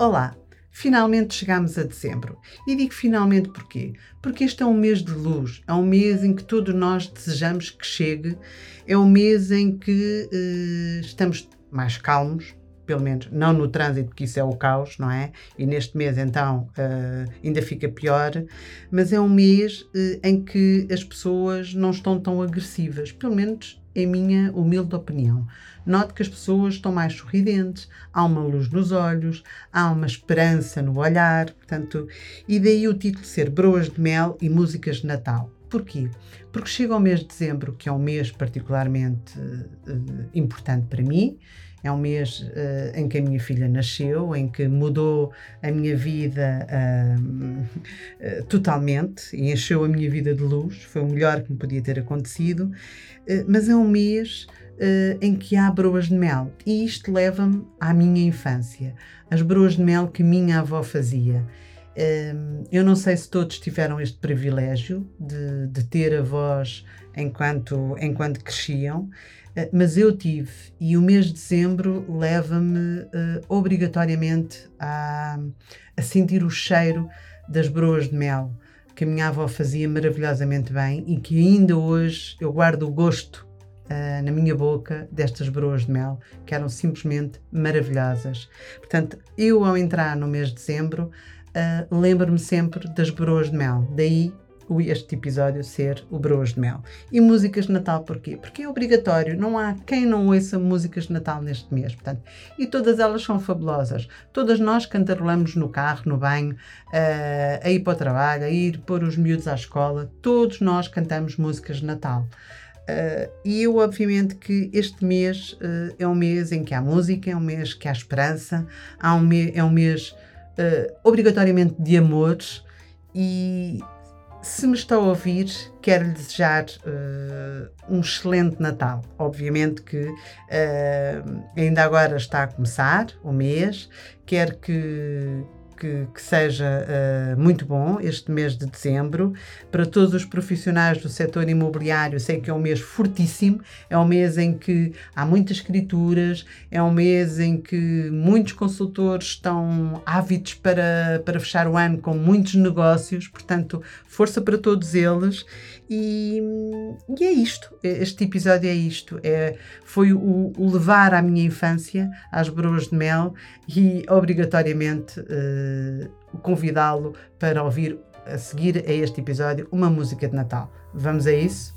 Olá! Finalmente chegamos a dezembro. E digo finalmente porquê? Porque este é um mês de luz, é um mês em que todos nós desejamos que chegue, é um mês em que uh, estamos mais calmos, pelo menos não no trânsito, porque isso é o caos, não é? E neste mês então uh, ainda fica pior, mas é um mês uh, em que as pessoas não estão tão agressivas, pelo menos em minha humilde opinião. Note que as pessoas estão mais sorridentes, há uma luz nos olhos, há uma esperança no olhar, portanto, e daí o título ser Broas de Mel e Músicas de Natal. Porquê? Porque chega o mês de dezembro, que é um mês particularmente uh, importante para mim, é um mês uh, em que a minha filha nasceu, em que mudou a minha vida uh, uh, totalmente e encheu a minha vida de luz. Foi o melhor que me podia ter acontecido. mas é um mês em que há broas de mel e isto leva-me à minha infância. As broas de mel que minha avó fazia. Eu não sei se todos tiveram este privilégio de, de ter avós enquanto, enquanto cresciam, eh, mas eu tive, e o mês de dezembro leva-me uh, obrigatoriamente a, a sentir o cheiro das broas de mel que a minha avó fazia maravilhosamente bem e que ainda hoje eu guardo o gosto uh, na minha boca destas broas de mel, que eram simplesmente maravilhosas. Portanto, eu ao entrar no mês de dezembro, uh, lembro-me sempre das broas de mel. Daí este episódio ser o Broas de Mel. E músicas de Natal porquê? Porque é obrigatório, não há quem não ouça músicas de Natal neste mês, portanto, e todas elas são fabulosas. Todas nós cantarolamos no carro, no banho, uh, a ir para o trabalho, a ir pôr os miúdos à escola, todos nós cantamos músicas de Natal. Uh, e eu, obviamente, que este mês uh, é um mês em que há música, é um mês que há esperança, há um é um mês uh, obrigatoriamente de amores e se me está a ouvir, quero lhe desejar uh, um excelente Natal. Obviamente que uh, ainda agora está a começar o mês, quero que, que, que seja uh, muito bom este mês de dezembro. Para todos os profissionais do setor imobiliário, sei que é um mês fortíssimo, é um mês em que há muitas escrituras, é um mês em que muitos consultores estão ávidos para, para fechar o ano com muitos negócios, portanto, força para todos eles. E, e é isto, este episódio é isto, é, foi o, o levar à minha infância às broas de mel e obrigatoriamente uh, convidá-lo para ouvir a seguir a este episódio uma música de Natal. Vamos a isso?